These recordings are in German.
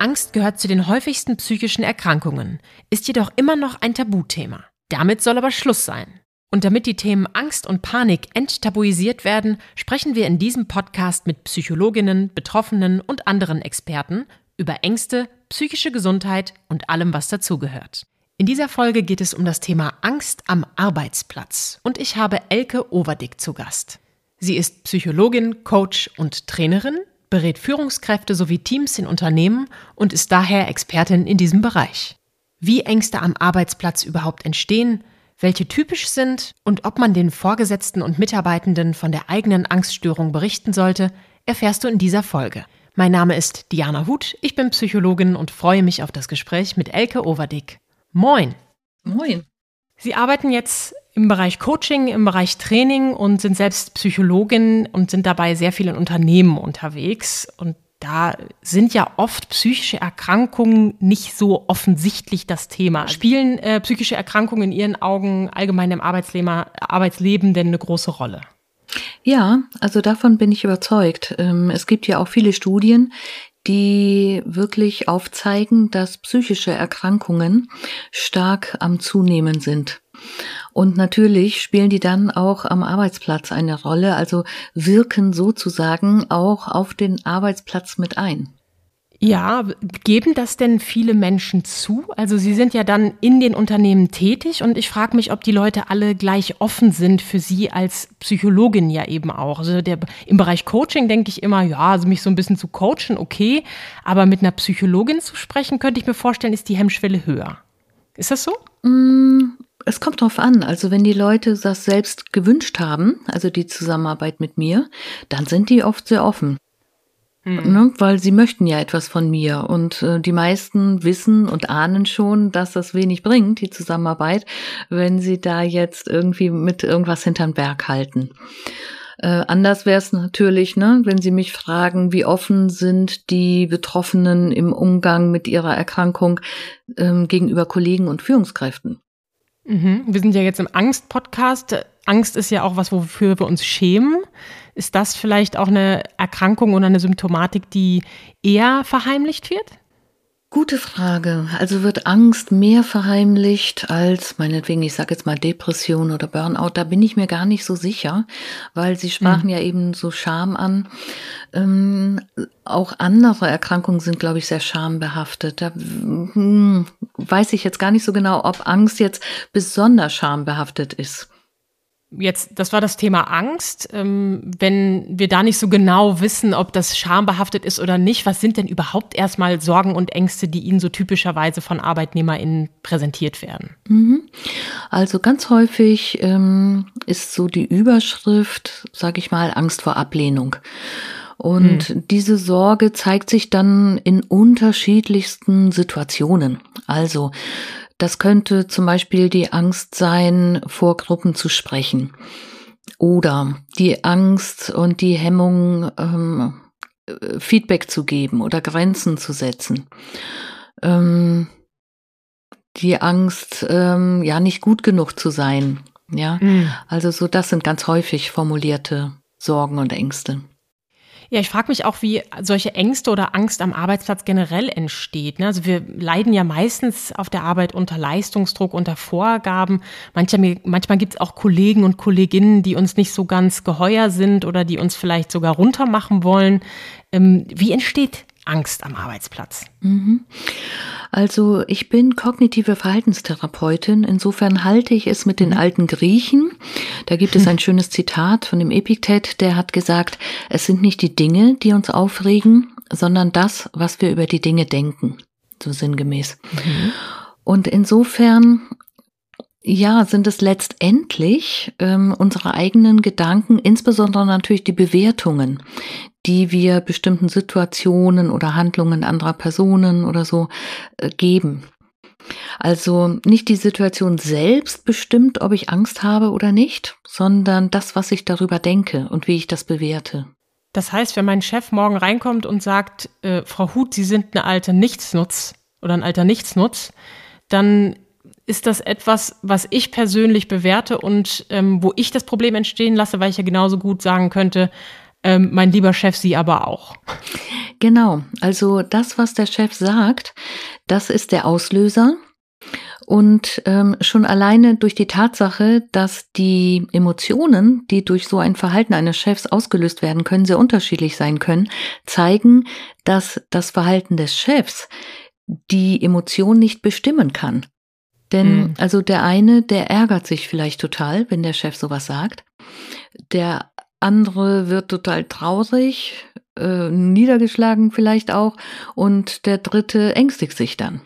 Angst gehört zu den häufigsten psychischen Erkrankungen, ist jedoch immer noch ein Tabuthema. Damit soll aber Schluss sein. Und damit die Themen Angst und Panik enttabuisiert werden, sprechen wir in diesem Podcast mit Psychologinnen, Betroffenen und anderen Experten über Ängste, psychische Gesundheit und allem, was dazugehört. In dieser Folge geht es um das Thema Angst am Arbeitsplatz und ich habe Elke Overdick zu Gast. Sie ist Psychologin, Coach und Trainerin, berät Führungskräfte sowie Teams in Unternehmen und ist daher Expertin in diesem Bereich. Wie Ängste am Arbeitsplatz überhaupt entstehen, welche typisch sind und ob man den Vorgesetzten und Mitarbeitenden von der eigenen Angststörung berichten sollte, erfährst du in dieser Folge. Mein Name ist Diana Huth, ich bin Psychologin und freue mich auf das Gespräch mit Elke Overdick. Moin! Moin! Sie arbeiten jetzt im Bereich Coaching, im Bereich Training und sind selbst Psychologin und sind dabei sehr viel in Unternehmen unterwegs. Und da sind ja oft psychische Erkrankungen nicht so offensichtlich das Thema. Spielen äh, psychische Erkrankungen in Ihren Augen allgemein im Arbeitsleben, Arbeitsleben denn eine große Rolle? Ja, also davon bin ich überzeugt. Ähm, es gibt ja auch viele Studien, die wirklich aufzeigen, dass psychische Erkrankungen stark am Zunehmen sind. Und natürlich spielen die dann auch am Arbeitsplatz eine Rolle, also wirken sozusagen auch auf den Arbeitsplatz mit ein. Ja, geben das denn viele Menschen zu? Also Sie sind ja dann in den Unternehmen tätig und ich frage mich, ob die Leute alle gleich offen sind für Sie als Psychologin ja eben auch. Also der, im Bereich Coaching denke ich immer, ja, also mich so ein bisschen zu coachen, okay, aber mit einer Psychologin zu sprechen, könnte ich mir vorstellen, ist die Hemmschwelle höher. Ist das so? Mm, es kommt drauf an. Also wenn die Leute das selbst gewünscht haben, also die Zusammenarbeit mit mir, dann sind die oft sehr offen. Mhm. Ne, weil sie möchten ja etwas von mir und äh, die meisten wissen und ahnen schon, dass das wenig bringt, die Zusammenarbeit, wenn sie da jetzt irgendwie mit irgendwas hinterm Berg halten. Äh, anders wäre es natürlich, ne, wenn Sie mich fragen, wie offen sind die Betroffenen im Umgang mit ihrer Erkrankung ähm, gegenüber Kollegen und Führungskräften. Mhm. Wir sind ja jetzt im Angst-Podcast. Angst ist ja auch was, wofür wir uns schämen. Ist das vielleicht auch eine Erkrankung oder eine Symptomatik, die eher verheimlicht wird? Gute Frage. Also wird Angst mehr verheimlicht als meinetwegen, ich sage jetzt mal Depression oder Burnout. Da bin ich mir gar nicht so sicher, weil Sie sprachen mhm. ja eben so Scham an. Ähm, auch andere Erkrankungen sind, glaube ich, sehr schambehaftet. Da hm, weiß ich jetzt gar nicht so genau, ob Angst jetzt besonders schambehaftet ist jetzt, das war das Thema Angst. Ähm, wenn wir da nicht so genau wissen, ob das schambehaftet ist oder nicht, was sind denn überhaupt erstmal Sorgen und Ängste, die Ihnen so typischerweise von ArbeitnehmerInnen präsentiert werden? Mhm. Also ganz häufig ähm, ist so die Überschrift, sage ich mal, Angst vor Ablehnung. Und mhm. diese Sorge zeigt sich dann in unterschiedlichsten Situationen. Also das könnte zum Beispiel die Angst sein, vor Gruppen zu sprechen. Oder die Angst und die Hemmung, ähm, Feedback zu geben oder Grenzen zu setzen. Ähm, die Angst, ähm, ja, nicht gut genug zu sein. Ja, mhm. also so, das sind ganz häufig formulierte Sorgen und Ängste. Ja, ich frage mich auch, wie solche Ängste oder Angst am Arbeitsplatz generell entsteht. Ne? Also wir leiden ja meistens auf der Arbeit unter Leistungsdruck, unter Vorgaben. Manchmal, manchmal gibt es auch Kollegen und Kolleginnen, die uns nicht so ganz geheuer sind oder die uns vielleicht sogar runtermachen wollen. Ähm, wie entsteht Angst am Arbeitsplatz? Mhm. Also ich bin kognitive Verhaltenstherapeutin. Insofern halte ich es mit den mhm. alten Griechen. Da gibt es ein schönes Zitat von dem Epiktet, der hat gesagt, es sind nicht die Dinge, die uns aufregen, sondern das, was wir über die Dinge denken. So sinngemäß. Mhm. Und insofern ja, sind es letztendlich ähm, unsere eigenen Gedanken, insbesondere natürlich die Bewertungen, die wir bestimmten Situationen oder Handlungen anderer Personen oder so äh, geben. Also nicht die Situation selbst bestimmt, ob ich Angst habe oder nicht, sondern das, was ich darüber denke und wie ich das bewerte. Das heißt, wenn mein Chef morgen reinkommt und sagt, äh, Frau Huth, Sie sind eine alte Nichtsnutz oder ein alter Nichtsnutz, dann ist das etwas, was ich persönlich bewerte und ähm, wo ich das Problem entstehen lasse, weil ich ja genauso gut sagen könnte, ähm, mein lieber Chef, Sie aber auch. Genau, also das, was der Chef sagt, das ist der Auslöser. Und ähm, schon alleine durch die Tatsache, dass die Emotionen, die durch so ein Verhalten eines Chefs ausgelöst werden können, sehr unterschiedlich sein können, zeigen, dass das Verhalten des Chefs die Emotion nicht bestimmen kann. Denn mhm. also der eine, der ärgert sich vielleicht total, wenn der Chef sowas sagt. Der andere wird total traurig, äh, niedergeschlagen vielleicht auch. Und der dritte ängstigt sich dann.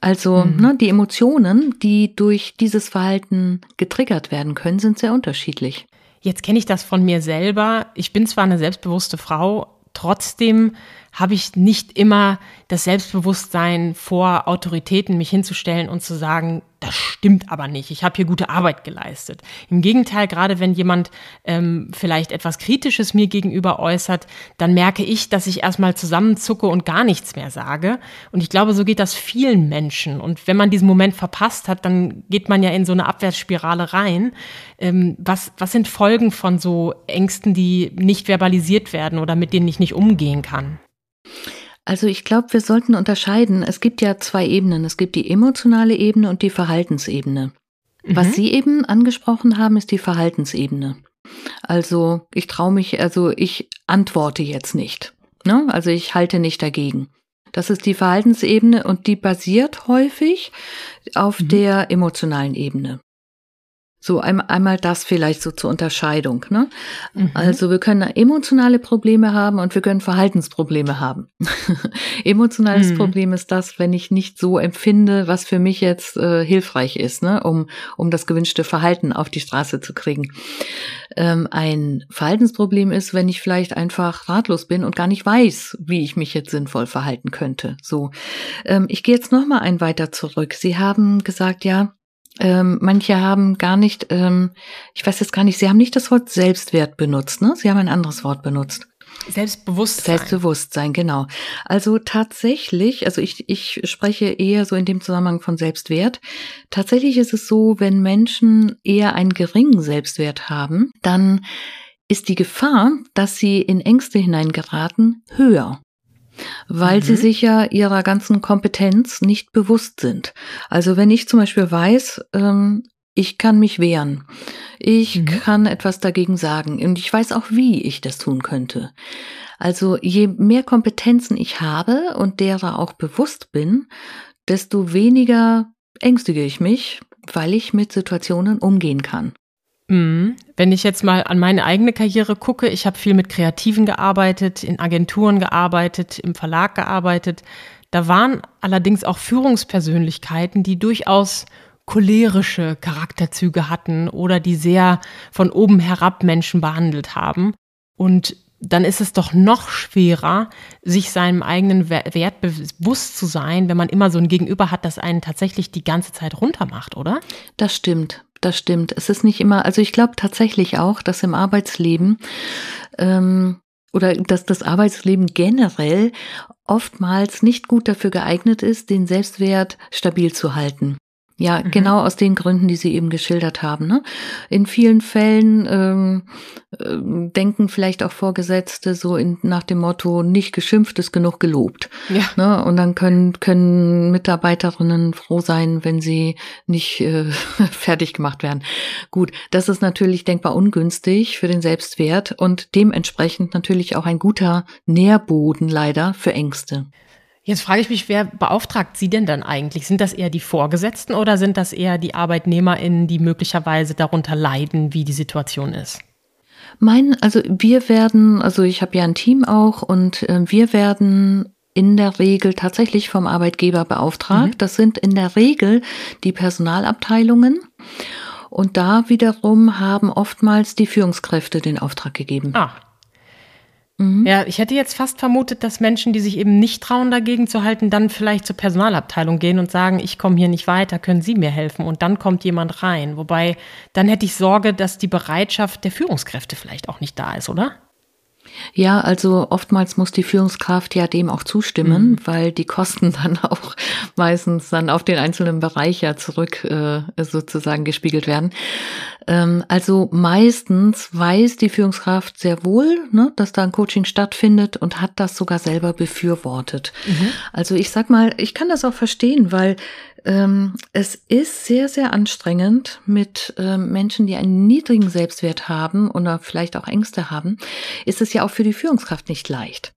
Also mhm. ne, die Emotionen, die durch dieses Verhalten getriggert werden können, sind sehr unterschiedlich. Jetzt kenne ich das von mir selber. Ich bin zwar eine selbstbewusste Frau, trotzdem habe ich nicht immer das Selbstbewusstsein vor Autoritäten mich hinzustellen und zu sagen, das stimmt aber nicht, ich habe hier gute Arbeit geleistet. Im Gegenteil, gerade wenn jemand ähm, vielleicht etwas Kritisches mir gegenüber äußert, dann merke ich, dass ich erstmal zusammenzucke und gar nichts mehr sage. Und ich glaube, so geht das vielen Menschen. Und wenn man diesen Moment verpasst hat, dann geht man ja in so eine Abwärtsspirale rein. Ähm, was, was sind Folgen von so Ängsten, die nicht verbalisiert werden oder mit denen ich nicht umgehen kann? Also ich glaube, wir sollten unterscheiden. Es gibt ja zwei Ebenen. Es gibt die emotionale Ebene und die Verhaltensebene. Mhm. Was Sie eben angesprochen haben, ist die Verhaltensebene. Also ich traue mich, also ich antworte jetzt nicht. Ne? Also ich halte nicht dagegen. Das ist die Verhaltensebene und die basiert häufig auf mhm. der emotionalen Ebene. So einmal das vielleicht so zur Unterscheidung. Ne? Mhm. Also wir können emotionale Probleme haben und wir können Verhaltensprobleme haben. Emotionales mhm. Problem ist das, wenn ich nicht so empfinde, was für mich jetzt äh, hilfreich ist, ne? um, um das gewünschte Verhalten auf die Straße zu kriegen. Ähm, ein Verhaltensproblem ist, wenn ich vielleicht einfach ratlos bin und gar nicht weiß, wie ich mich jetzt sinnvoll verhalten könnte. So, ähm, ich gehe jetzt noch mal ein weiter zurück. Sie haben gesagt, ja, ähm, manche haben gar nicht, ähm, ich weiß jetzt gar nicht, sie haben nicht das Wort Selbstwert benutzt, ne? Sie haben ein anderes Wort benutzt. Selbstbewusstsein. Selbstbewusstsein, genau. Also tatsächlich, also ich, ich spreche eher so in dem Zusammenhang von Selbstwert. Tatsächlich ist es so, wenn Menschen eher einen geringen Selbstwert haben, dann ist die Gefahr, dass sie in Ängste hineingeraten, höher weil mhm. sie sich ja ihrer ganzen Kompetenz nicht bewusst sind. Also wenn ich zum Beispiel weiß, ähm, ich kann mich wehren, ich mhm. kann etwas dagegen sagen und ich weiß auch, wie ich das tun könnte. Also je mehr Kompetenzen ich habe und derer auch bewusst bin, desto weniger ängstige ich mich, weil ich mit Situationen umgehen kann. Mhm. Wenn ich jetzt mal an meine eigene Karriere gucke, ich habe viel mit Kreativen gearbeitet, in Agenturen gearbeitet, im Verlag gearbeitet. Da waren allerdings auch Führungspersönlichkeiten, die durchaus cholerische Charakterzüge hatten oder die sehr von oben herab Menschen behandelt haben. Und dann ist es doch noch schwerer, sich seinem eigenen Wert bewusst zu sein, wenn man immer so ein Gegenüber hat, das einen tatsächlich die ganze Zeit runtermacht, oder? Das stimmt das stimmt. Es ist nicht immer, also ich glaube tatsächlich auch, dass im Arbeitsleben ähm, oder dass das Arbeitsleben generell oftmals nicht gut dafür geeignet ist, den Selbstwert stabil zu halten. Ja, mhm. genau aus den Gründen, die Sie eben geschildert haben. Ne? In vielen Fällen ähm, äh, denken vielleicht auch Vorgesetzte so in, nach dem Motto, nicht geschimpft ist genug gelobt. Ja. Ne? Und dann können, können Mitarbeiterinnen froh sein, wenn sie nicht äh, fertig gemacht werden. Gut, das ist natürlich denkbar ungünstig für den Selbstwert und dementsprechend natürlich auch ein guter Nährboden leider für Ängste. Jetzt frage ich mich, wer beauftragt Sie denn dann eigentlich? Sind das eher die Vorgesetzten oder sind das eher die ArbeitnehmerInnen, die möglicherweise darunter leiden, wie die Situation ist? Mein, also wir werden, also ich habe ja ein Team auch und äh, wir werden in der Regel tatsächlich vom Arbeitgeber beauftragt. Mhm. Das sind in der Regel die Personalabteilungen. Und da wiederum haben oftmals die Führungskräfte den Auftrag gegeben. Ah, Mhm. Ja, ich hätte jetzt fast vermutet, dass Menschen, die sich eben nicht trauen, dagegen zu halten, dann vielleicht zur Personalabteilung gehen und sagen, ich komme hier nicht weiter, können Sie mir helfen? Und dann kommt jemand rein. Wobei, dann hätte ich Sorge, dass die Bereitschaft der Führungskräfte vielleicht auch nicht da ist, oder? Ja, also oftmals muss die Führungskraft ja dem auch zustimmen, mhm. weil die Kosten dann auch meistens dann auf den einzelnen Bereich ja zurück äh, sozusagen gespiegelt werden. Ähm, also meistens weiß die Führungskraft sehr wohl, ne, dass da ein Coaching stattfindet und hat das sogar selber befürwortet. Mhm. Also ich sag mal, ich kann das auch verstehen, weil ähm, es ist sehr, sehr anstrengend mit ähm, Menschen, die einen niedrigen Selbstwert haben oder vielleicht auch Ängste haben, ist es ja auch für die Führungskraft nicht leicht.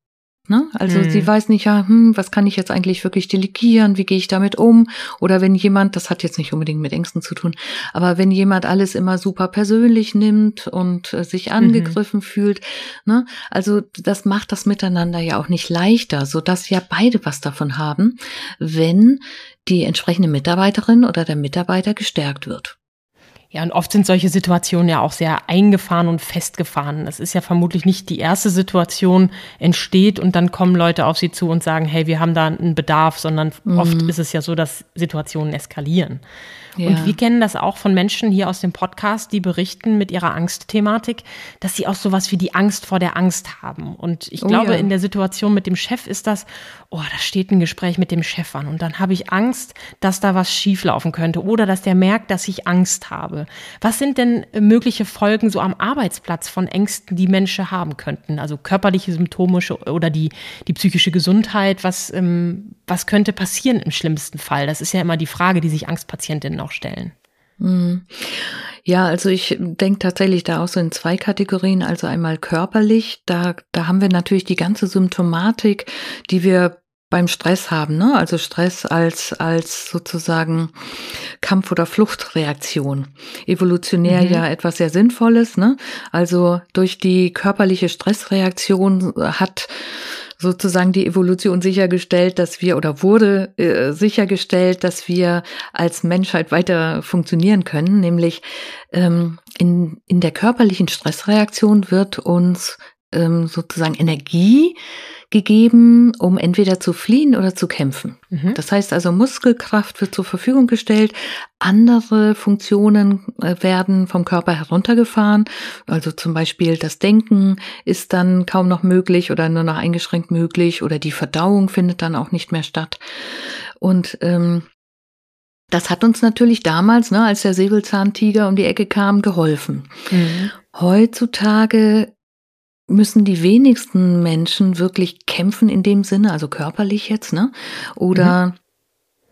Ne? Also mhm. sie weiß nicht, ja, hm, was kann ich jetzt eigentlich wirklich delegieren, wie gehe ich damit um? Oder wenn jemand, das hat jetzt nicht unbedingt mit Ängsten zu tun, aber wenn jemand alles immer super persönlich nimmt und äh, sich mhm. angegriffen mhm. fühlt, ne? also das macht das Miteinander ja auch nicht leichter, so dass ja beide was davon haben, wenn die entsprechende Mitarbeiterin oder der Mitarbeiter gestärkt wird. Ja, und oft sind solche Situationen ja auch sehr eingefahren und festgefahren. Es ist ja vermutlich nicht die erste Situation entsteht und dann kommen Leute auf sie zu und sagen, hey, wir haben da einen Bedarf, sondern mhm. oft ist es ja so, dass Situationen eskalieren. Ja. Und wir kennen das auch von Menschen hier aus dem Podcast, die berichten mit ihrer Angstthematik, dass sie auch sowas wie die Angst vor der Angst haben. Und ich oh, glaube, ja. in der Situation mit dem Chef ist das, oh, da steht ein Gespräch mit dem Chef an und dann habe ich Angst, dass da was schieflaufen könnte oder dass der merkt, dass ich Angst habe. Was sind denn mögliche Folgen so am Arbeitsplatz von Ängsten, die Menschen haben könnten? Also körperliche Symptome oder die, die psychische Gesundheit, was, ähm, was könnte passieren im schlimmsten Fall? Das ist ja immer die Frage, die sich Angstpatientinnen auch stellen. Mhm. Ja, also ich denke tatsächlich da auch so in zwei Kategorien. Also einmal körperlich, da, da haben wir natürlich die ganze Symptomatik, die wir beim Stress haben, ne? Also Stress als, als sozusagen Kampf- oder Fluchtreaktion. Evolutionär mhm. ja etwas sehr Sinnvolles, ne? Also durch die körperliche Stressreaktion hat sozusagen die Evolution sichergestellt, dass wir oder wurde äh, sichergestellt, dass wir als Menschheit weiter funktionieren können. Nämlich ähm, in, in der körperlichen Stressreaktion wird uns ähm, sozusagen Energie gegeben, um entweder zu fliehen oder zu kämpfen. Mhm. Das heißt also, Muskelkraft wird zur Verfügung gestellt, andere Funktionen äh, werden vom Körper heruntergefahren. Also zum Beispiel das Denken ist dann kaum noch möglich oder nur noch eingeschränkt möglich oder die Verdauung findet dann auch nicht mehr statt. Und ähm, das hat uns natürlich damals, ne, als der Säbelzahntiger um die Ecke kam, geholfen. Mhm. Heutzutage müssen die wenigsten Menschen wirklich kämpfen in dem Sinne, also körperlich jetzt, ne? Oder mhm.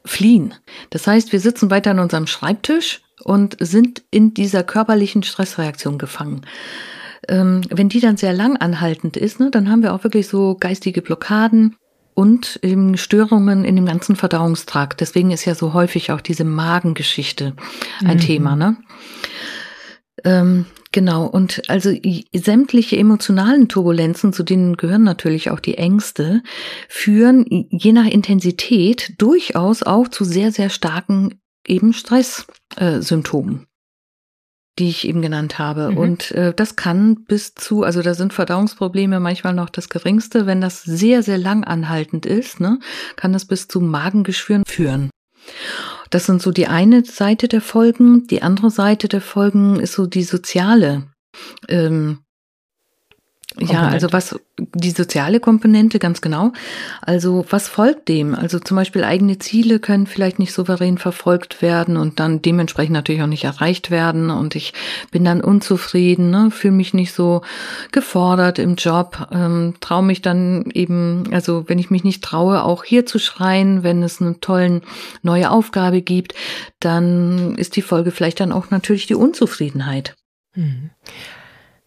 fliehen. Das heißt, wir sitzen weiter an unserem Schreibtisch und sind in dieser körperlichen Stressreaktion gefangen. Ähm, wenn die dann sehr lang anhaltend ist, ne, dann haben wir auch wirklich so geistige Blockaden und eben Störungen in dem ganzen Verdauungstrakt. Deswegen ist ja so häufig auch diese Magengeschichte ein mhm. Thema, ne? Ähm, Genau, und also sämtliche emotionalen Turbulenzen, zu denen gehören natürlich auch die Ängste, führen je nach Intensität durchaus auch zu sehr, sehr starken eben Stresssymptomen. Äh, die ich eben genannt habe. Mhm. Und äh, das kann bis zu, also da sind Verdauungsprobleme manchmal noch das geringste. Wenn das sehr, sehr lang anhaltend ist, ne, kann das bis zu Magengeschwüren führen. Das sind so die eine Seite der Folgen. Die andere Seite der Folgen ist so die soziale ähm, ja, also was die soziale Komponente, ganz genau. Also was folgt dem? Also zum Beispiel eigene Ziele können vielleicht nicht souverän verfolgt werden und dann dementsprechend natürlich auch nicht erreicht werden. Und ich bin dann unzufrieden, ne? fühle mich nicht so gefordert im Job, ähm, traue mich dann eben, also wenn ich mich nicht traue, auch hier zu schreien, wenn es eine tolle neue Aufgabe gibt, dann ist die Folge vielleicht dann auch natürlich die Unzufriedenheit. Mhm.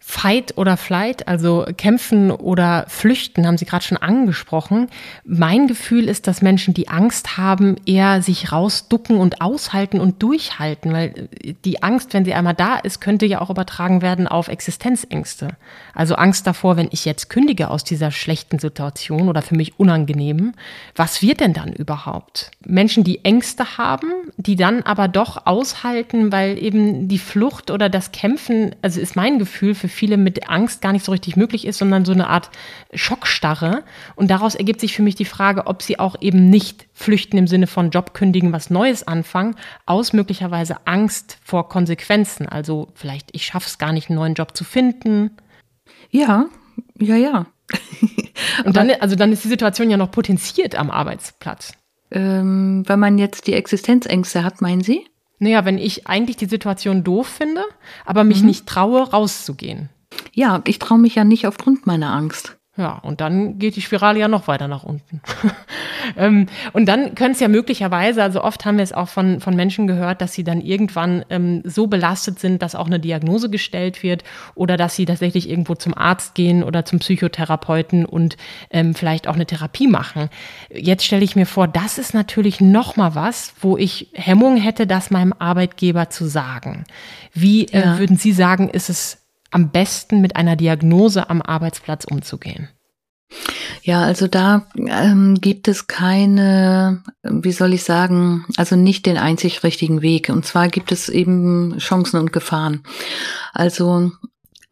Fight oder Flight, also kämpfen oder flüchten, haben Sie gerade schon angesprochen. Mein Gefühl ist, dass Menschen, die Angst haben, eher sich rausducken und aushalten und durchhalten, weil die Angst, wenn sie einmal da ist, könnte ja auch übertragen werden auf Existenzängste. Also Angst davor, wenn ich jetzt kündige aus dieser schlechten Situation oder für mich unangenehm, was wird denn dann überhaupt? Menschen, die Ängste haben, die dann aber doch aushalten, weil eben die Flucht oder das Kämpfen, also ist mein Gefühl für viele mit Angst gar nicht so richtig möglich ist, sondern so eine Art Schockstarre. Und daraus ergibt sich für mich die Frage, ob sie auch eben nicht flüchten im Sinne von Job kündigen, was Neues anfangen, aus möglicherweise Angst vor Konsequenzen. Also vielleicht, ich schaffe es gar nicht, einen neuen Job zu finden. Ja, ja, ja. Und dann, also dann ist die Situation ja noch potenziert am Arbeitsplatz. Ähm, wenn man jetzt die Existenzängste hat, meinen Sie? Naja, wenn ich eigentlich die Situation doof finde, aber mich mhm. nicht traue, rauszugehen. Ja, ich traue mich ja nicht aufgrund meiner Angst. Ja, und dann geht die Spirale ja noch weiter nach unten. ähm, und dann können es ja möglicherweise, also oft haben wir es auch von, von Menschen gehört, dass sie dann irgendwann ähm, so belastet sind, dass auch eine Diagnose gestellt wird oder dass sie tatsächlich irgendwo zum Arzt gehen oder zum Psychotherapeuten und ähm, vielleicht auch eine Therapie machen. Jetzt stelle ich mir vor, das ist natürlich noch mal was, wo ich Hemmung hätte, das meinem Arbeitgeber zu sagen. Wie äh, ja. würden Sie sagen, ist es am besten mit einer Diagnose am Arbeitsplatz umzugehen? Ja, also da ähm, gibt es keine, wie soll ich sagen, also nicht den einzig richtigen Weg. Und zwar gibt es eben Chancen und Gefahren. Also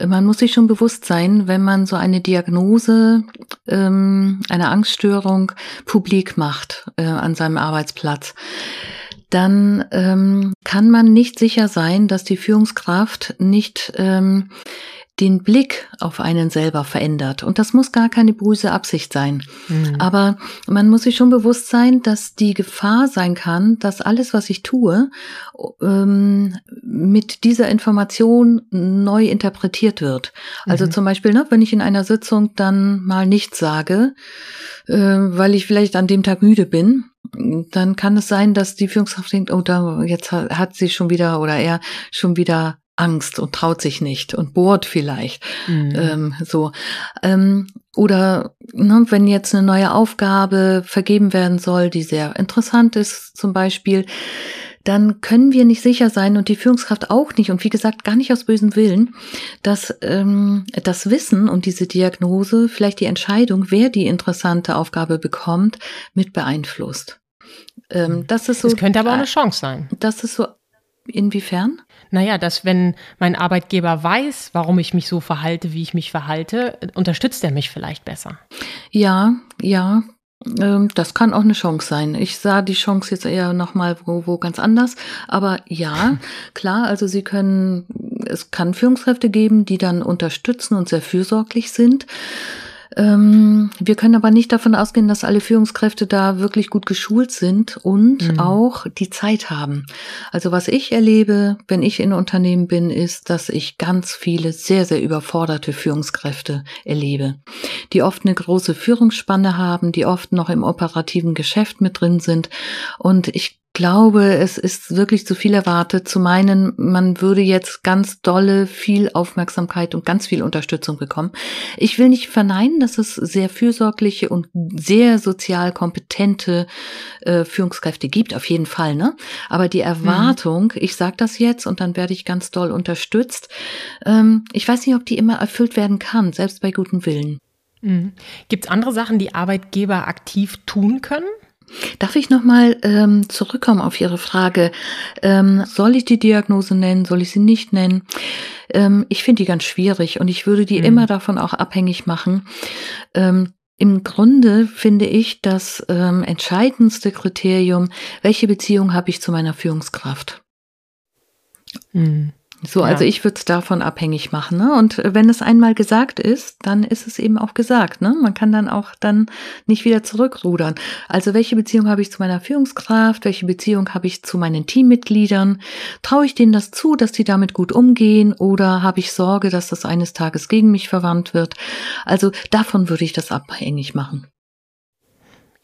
man muss sich schon bewusst sein, wenn man so eine Diagnose, ähm, eine Angststörung publik macht äh, an seinem Arbeitsplatz dann ähm, kann man nicht sicher sein, dass die Führungskraft nicht ähm, den Blick auf einen selber verändert. Und das muss gar keine böse Absicht sein. Mhm. Aber man muss sich schon bewusst sein, dass die Gefahr sein kann, dass alles, was ich tue, ähm, mit dieser Information neu interpretiert wird. Also mhm. zum Beispiel, ne, wenn ich in einer Sitzung dann mal nichts sage, äh, weil ich vielleicht an dem Tag müde bin, dann kann es sein, dass die Führungskraft denkt, oh, da, jetzt hat sie schon wieder oder er schon wieder Angst und traut sich nicht und bohrt vielleicht. Mhm. Ähm, so. Ähm, oder ne, wenn jetzt eine neue Aufgabe vergeben werden soll, die sehr interessant ist, zum Beispiel, dann können wir nicht sicher sein und die Führungskraft auch nicht und wie gesagt gar nicht aus bösem Willen, dass ähm, das Wissen und diese Diagnose vielleicht die Entscheidung, wer die interessante Aufgabe bekommt, mit beeinflusst. Ähm, das ist so. Das könnte aber auch eine Chance sein. Das ist so. Inwiefern? Naja, dass wenn mein Arbeitgeber weiß, warum ich mich so verhalte, wie ich mich verhalte, unterstützt er mich vielleicht besser. Ja, ja, ähm, das kann auch eine Chance sein. Ich sah die Chance jetzt eher nochmal wo, wo ganz anders. Aber ja, klar, also Sie können, es kann Führungskräfte geben, die dann unterstützen und sehr fürsorglich sind. Ähm, wir können aber nicht davon ausgehen, dass alle Führungskräfte da wirklich gut geschult sind und mhm. auch die Zeit haben. Also was ich erlebe, wenn ich in Unternehmen bin, ist, dass ich ganz viele sehr, sehr überforderte Führungskräfte erlebe, die oft eine große Führungsspanne haben, die oft noch im operativen Geschäft mit drin sind. Und ich glaube, es ist wirklich zu viel erwartet, zu meinen, man würde jetzt ganz dolle viel Aufmerksamkeit und ganz viel Unterstützung bekommen. Ich will nicht verneinen, dass es sehr fürsorgliche und sehr sozial kompetente äh, Führungskräfte gibt, auf jeden Fall, ne? Aber die Erwartung, mhm. ich sage das jetzt und dann werde ich ganz doll unterstützt, ähm, ich weiß nicht, ob die immer erfüllt werden kann, selbst bei gutem Willen. Mhm. Gibt es andere Sachen, die Arbeitgeber aktiv tun können? Darf ich nochmal ähm, zurückkommen auf Ihre Frage? Ähm, soll ich die Diagnose nennen? Soll ich sie nicht nennen? Ähm, ich finde die ganz schwierig und ich würde die mhm. immer davon auch abhängig machen. Ähm, Im Grunde finde ich das ähm, entscheidendste Kriterium, welche Beziehung habe ich zu meiner Führungskraft? Mhm. So, ja. also ich würde es davon abhängig machen. Ne? Und wenn es einmal gesagt ist, dann ist es eben auch gesagt. Ne? Man kann dann auch dann nicht wieder zurückrudern. Also welche Beziehung habe ich zu meiner Führungskraft? Welche Beziehung habe ich zu meinen Teammitgliedern? Traue ich denen das zu, dass die damit gut umgehen? Oder habe ich Sorge, dass das eines Tages gegen mich verwandt wird? Also davon würde ich das abhängig machen.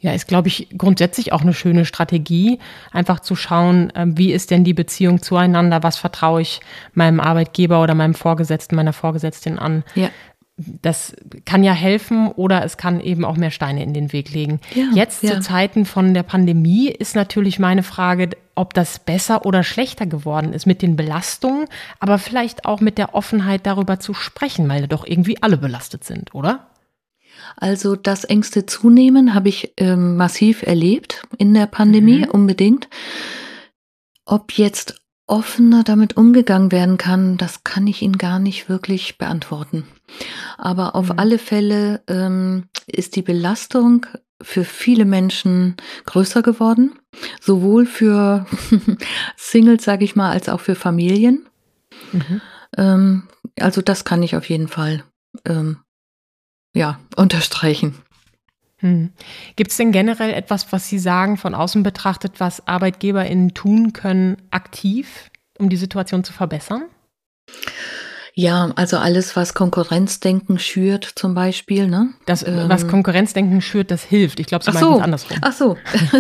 Ja, ist, glaube ich, grundsätzlich auch eine schöne Strategie, einfach zu schauen, ähm, wie ist denn die Beziehung zueinander, was vertraue ich meinem Arbeitgeber oder meinem Vorgesetzten, meiner Vorgesetzten an. Ja. Das kann ja helfen oder es kann eben auch mehr Steine in den Weg legen. Ja, Jetzt ja. zu Zeiten von der Pandemie ist natürlich meine Frage, ob das besser oder schlechter geworden ist mit den Belastungen, aber vielleicht auch mit der Offenheit darüber zu sprechen, weil doch irgendwie alle belastet sind, oder? Also das Ängste zunehmen habe ich ähm, massiv erlebt in der Pandemie, mhm. unbedingt. Ob jetzt offener damit umgegangen werden kann, das kann ich Ihnen gar nicht wirklich beantworten. Aber auf mhm. alle Fälle ähm, ist die Belastung für viele Menschen größer geworden, sowohl für Singles, sage ich mal, als auch für Familien. Mhm. Ähm, also das kann ich auf jeden Fall ähm, ja unterstreichen. Hm. Gibt es denn generell etwas, was Sie sagen, von außen betrachtet, was ArbeitgeberInnen tun können, aktiv, um die Situation zu verbessern? Ja, also alles, was Konkurrenzdenken schürt, zum Beispiel. Ne? Das, ähm, was Konkurrenzdenken schürt, das hilft. Ich glaube, Sie ach so, andersrum. Ach so,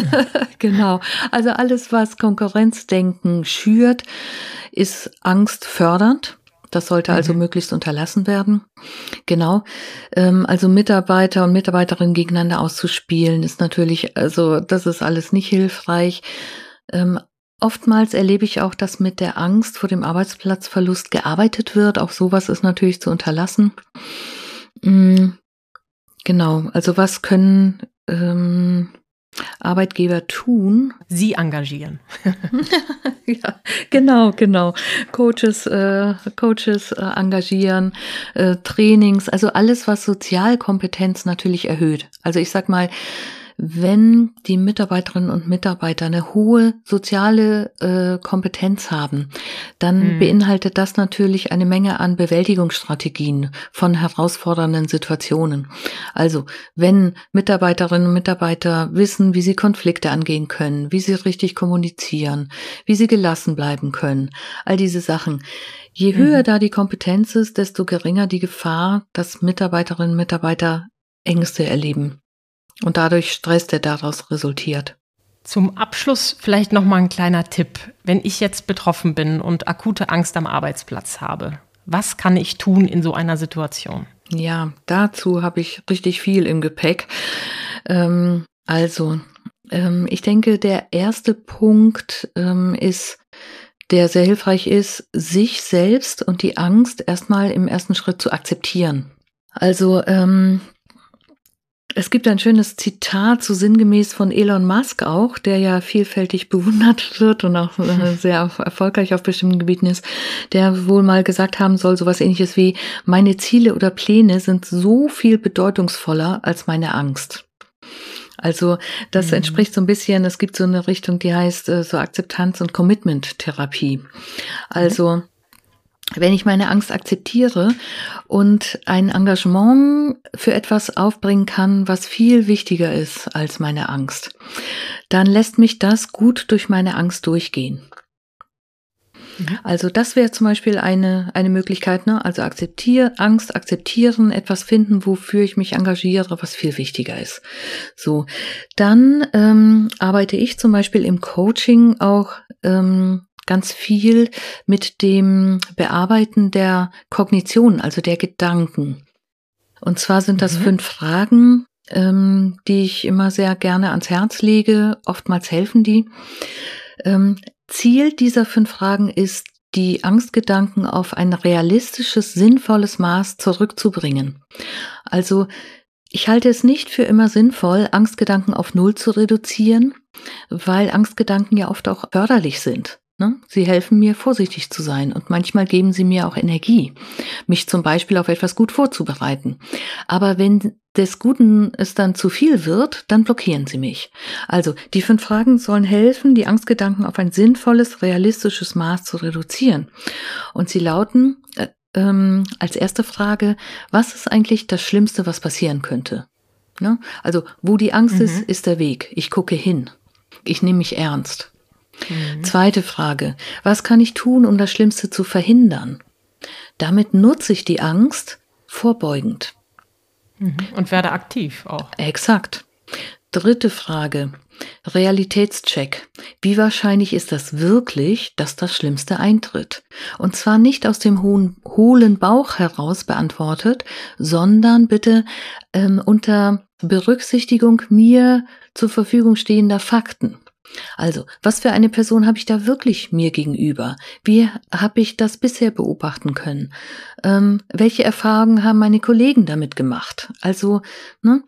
genau. Also alles, was Konkurrenzdenken schürt, ist angstfördernd. Das sollte also mhm. möglichst unterlassen werden. Genau. Ähm, also Mitarbeiter und Mitarbeiterinnen gegeneinander auszuspielen, ist natürlich, also das ist alles nicht hilfreich. Ähm, oftmals erlebe ich auch, dass mit der Angst vor dem Arbeitsplatzverlust gearbeitet wird. Auch sowas ist natürlich zu unterlassen. Mhm. Genau. Also was können ähm, Arbeitgeber tun. Sie engagieren. ja, genau, genau. Coaches, äh, Coaches äh, engagieren, äh, Trainings, also alles, was Sozialkompetenz natürlich erhöht. Also ich sag mal, wenn die Mitarbeiterinnen und Mitarbeiter eine hohe soziale äh, Kompetenz haben, dann mhm. beinhaltet das natürlich eine Menge an Bewältigungsstrategien von herausfordernden Situationen. Also, wenn Mitarbeiterinnen und Mitarbeiter wissen, wie sie Konflikte angehen können, wie sie richtig kommunizieren, wie sie gelassen bleiben können, all diese Sachen. Je höher mhm. da die Kompetenz ist, desto geringer die Gefahr, dass Mitarbeiterinnen und Mitarbeiter Ängste erleben und dadurch Stress, der daraus resultiert. Zum Abschluss vielleicht noch mal ein kleiner Tipp. Wenn ich jetzt betroffen bin und akute Angst am Arbeitsplatz habe, was kann ich tun in so einer Situation? Ja, dazu habe ich richtig viel im Gepäck. Ähm, also, ähm, ich denke, der erste Punkt ähm, ist, der sehr hilfreich ist, sich selbst und die Angst erstmal im ersten Schritt zu akzeptieren. Also ähm, es gibt ein schönes Zitat, so sinngemäß von Elon Musk auch, der ja vielfältig bewundert wird und auch äh, sehr erfolgreich auf bestimmten Gebieten ist, der wohl mal gesagt haben soll, sowas ähnliches wie, meine Ziele oder Pläne sind so viel bedeutungsvoller als meine Angst. Also das mhm. entspricht so ein bisschen, es gibt so eine Richtung, die heißt äh, so Akzeptanz- und Commitment-Therapie. Also wenn ich meine Angst akzeptiere und ein Engagement für etwas aufbringen kann, was viel wichtiger ist als meine Angst, dann lässt mich das gut durch meine Angst durchgehen. Mhm. Also das wäre zum Beispiel eine, eine Möglichkeit, ne? Also akzeptieren, Angst akzeptieren, etwas finden, wofür ich mich engagiere, was viel wichtiger ist. So, dann ähm, arbeite ich zum Beispiel im Coaching auch ähm, ganz viel mit dem Bearbeiten der Kognition, also der Gedanken. Und zwar sind das mhm. fünf Fragen, ähm, die ich immer sehr gerne ans Herz lege. Oftmals helfen die. Ähm, Ziel dieser fünf Fragen ist, die Angstgedanken auf ein realistisches, sinnvolles Maß zurückzubringen. Also ich halte es nicht für immer sinnvoll, Angstgedanken auf Null zu reduzieren, weil Angstgedanken ja oft auch förderlich sind. Ne? Sie helfen mir, vorsichtig zu sein und manchmal geben sie mir auch Energie, mich zum Beispiel auf etwas gut vorzubereiten. Aber wenn des Guten es dann zu viel wird, dann blockieren sie mich. Also, die fünf Fragen sollen helfen, die Angstgedanken auf ein sinnvolles, realistisches Maß zu reduzieren. Und sie lauten äh, ähm, als erste Frage, was ist eigentlich das Schlimmste, was passieren könnte? Ne? Also, wo die Angst mhm. ist, ist der Weg. Ich gucke hin. Ich nehme mich ernst. Mhm. Zweite Frage. Was kann ich tun, um das Schlimmste zu verhindern? Damit nutze ich die Angst vorbeugend. Mhm. Und werde aktiv auch. Exakt. Dritte Frage. Realitätscheck. Wie wahrscheinlich ist das wirklich, dass das Schlimmste eintritt? Und zwar nicht aus dem hohen, hohlen Bauch heraus beantwortet, sondern bitte ähm, unter Berücksichtigung mir zur Verfügung stehender Fakten. Also, was für eine Person habe ich da wirklich mir gegenüber? Wie habe ich das bisher beobachten können? Ähm, welche Erfahrungen haben meine Kollegen damit gemacht? Also, ne,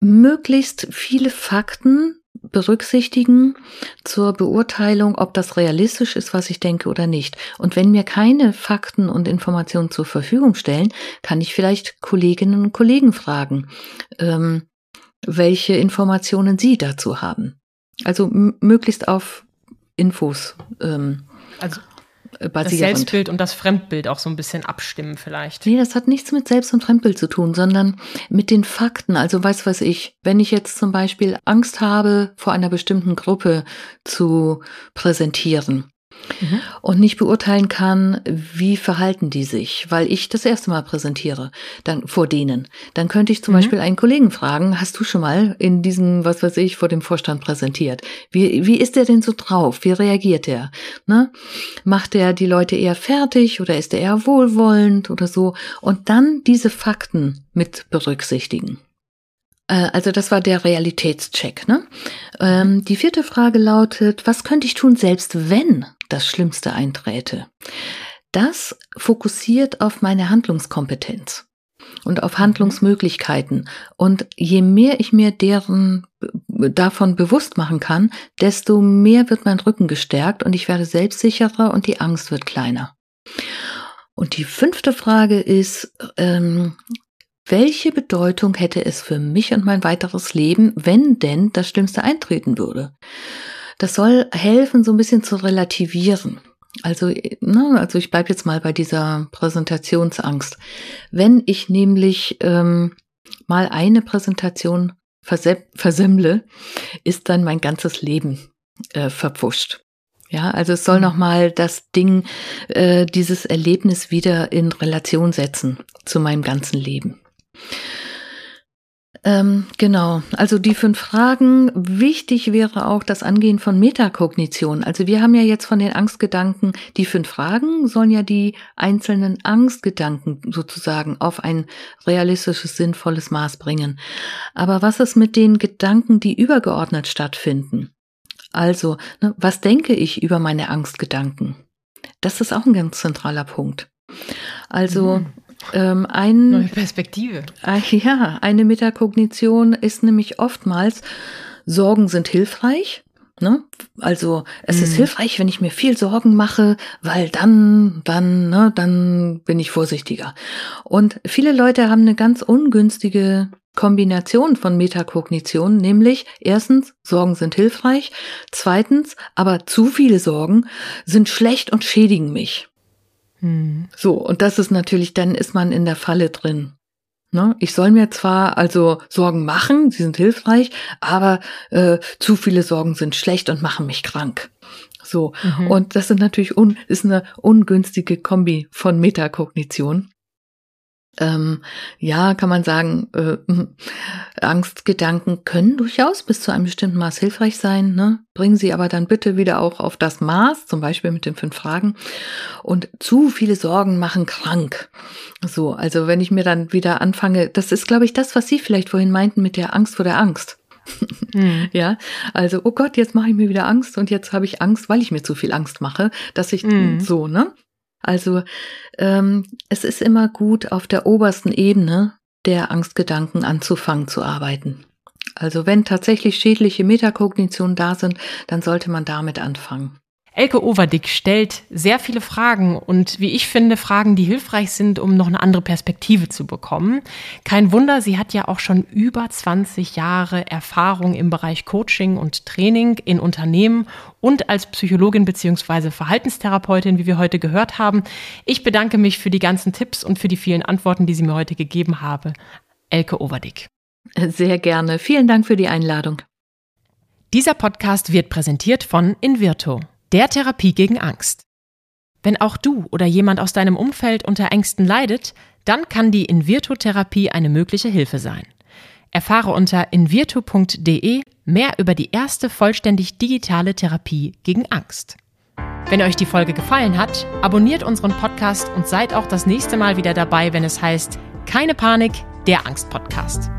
möglichst viele Fakten berücksichtigen zur Beurteilung, ob das realistisch ist, was ich denke oder nicht. Und wenn mir keine Fakten und Informationen zur Verfügung stellen, kann ich vielleicht Kolleginnen und Kollegen fragen, ähm, welche Informationen sie dazu haben. Also möglichst auf Infos. Ähm, also basierend. Das Selbstbild und das Fremdbild auch so ein bisschen abstimmen vielleicht. Nee, das hat nichts mit Selbst- und Fremdbild zu tun, sondern mit den Fakten. Also weiß was ich, wenn ich jetzt zum Beispiel Angst habe, vor einer bestimmten Gruppe zu präsentieren, mhm. und nicht beurteilen kann, wie verhalten die sich, weil ich das erste Mal präsentiere, dann vor denen. Dann könnte ich zum mhm. Beispiel einen Kollegen fragen, hast du schon mal in diesem, was weiß ich, vor dem Vorstand präsentiert? Wie, wie ist der denn so drauf? Wie reagiert der? Ne? Macht er die Leute eher fertig oder ist er eher wohlwollend oder so? Und dann diese Fakten mit berücksichtigen. Äh, also das war der Realitätscheck. Ne? Ähm, die vierte Frage lautet, was könnte ich tun, selbst wenn das Schlimmste einträte? Das fokussiert auf meine Handlungskompetenz und auf Handlungsmöglichkeiten. Und je mehr ich mir deren davon bewusst machen kann, desto mehr wird mein Rücken gestärkt und ich werde selbstsicherer und die Angst wird kleiner. Und die fünfte Frage ist, ähm, welche Bedeutung hätte es für mich und mein weiteres Leben, wenn denn das Schlimmste eintreten würde? Das soll helfen, so ein bisschen zu relativieren. Also, ne, also ich bleibe jetzt mal bei dieser Präsentationsangst. Wenn ich nämlich ähm, mal eine Präsentation versemmle, ist dann mein ganzes Leben äh, verpfuscht. Ja, also es soll mhm. nochmal das Ding, äh, dieses Erlebnis wieder in Relation setzen zu meinem ganzen Leben. Ähm, genau, also die fünf Fragen. Wichtig wäre auch das Angehen von Metakognition. Also wir haben ja jetzt von den Angstgedanken, die fünf Fragen sollen ja die einzelnen Angstgedanken sozusagen auf ein realistisches, sinnvolles Maß bringen. Aber was ist mit den Gedanken, die übergeordnet stattfinden? Also, ne, was denke ich über meine Angstgedanken? Das ist auch ein ganz zentraler Punkt. Also, mhm. Ähm, ein, Neue Perspektive. Äh, ja, eine Metakognition ist nämlich oftmals, Sorgen sind hilfreich. Ne? Also es mhm. ist hilfreich, wenn ich mir viel Sorgen mache, weil dann, dann, ne, dann bin ich vorsichtiger. Und viele Leute haben eine ganz ungünstige Kombination von Metakognition, nämlich erstens, Sorgen sind hilfreich, zweitens, aber zu viele Sorgen sind schlecht und schädigen mich. Hm. So, und das ist natürlich, dann ist man in der Falle drin. Ne? Ich soll mir zwar also Sorgen machen, sie sind hilfreich, aber äh, zu viele Sorgen sind schlecht und machen mich krank. So, mhm. und das sind natürlich un, ist eine ungünstige Kombi von Metakognition ähm, ja, kann man sagen, äh, Angstgedanken können durchaus bis zu einem bestimmten Maß hilfreich sein. Ne? Bringen Sie aber dann bitte wieder auch auf das Maß, zum Beispiel mit den fünf Fragen. Und zu viele Sorgen machen krank. So, also wenn ich mir dann wieder anfange, das ist, glaube ich, das, was Sie vielleicht vorhin meinten mit der Angst vor der Angst. Mhm. Ja, also, oh Gott, jetzt mache ich mir wieder Angst und jetzt habe ich Angst, weil ich mir zu viel Angst mache, dass ich mhm. so, ne? Also ähm, es ist immer gut, auf der obersten Ebene der Angstgedanken anzufangen zu arbeiten. Also wenn tatsächlich schädliche Metakognitionen da sind, dann sollte man damit anfangen. Elke Overdick stellt sehr viele Fragen und wie ich finde, Fragen, die hilfreich sind, um noch eine andere Perspektive zu bekommen. Kein Wunder, sie hat ja auch schon über 20 Jahre Erfahrung im Bereich Coaching und Training in Unternehmen und als Psychologin beziehungsweise Verhaltenstherapeutin, wie wir heute gehört haben. Ich bedanke mich für die ganzen Tipps und für die vielen Antworten, die sie mir heute gegeben habe. Elke Overdick. Sehr gerne. Vielen Dank für die Einladung. Dieser Podcast wird präsentiert von Invirto der Therapie gegen Angst. Wenn auch du oder jemand aus deinem Umfeld unter Ängsten leidet, dann kann die Invirtu-Therapie eine mögliche Hilfe sein. Erfahre unter invirtu.de mehr über die erste vollständig digitale Therapie gegen Angst. Wenn euch die Folge gefallen hat, abonniert unseren Podcast und seid auch das nächste Mal wieder dabei, wenn es heißt Keine Panik, der Angst-Podcast.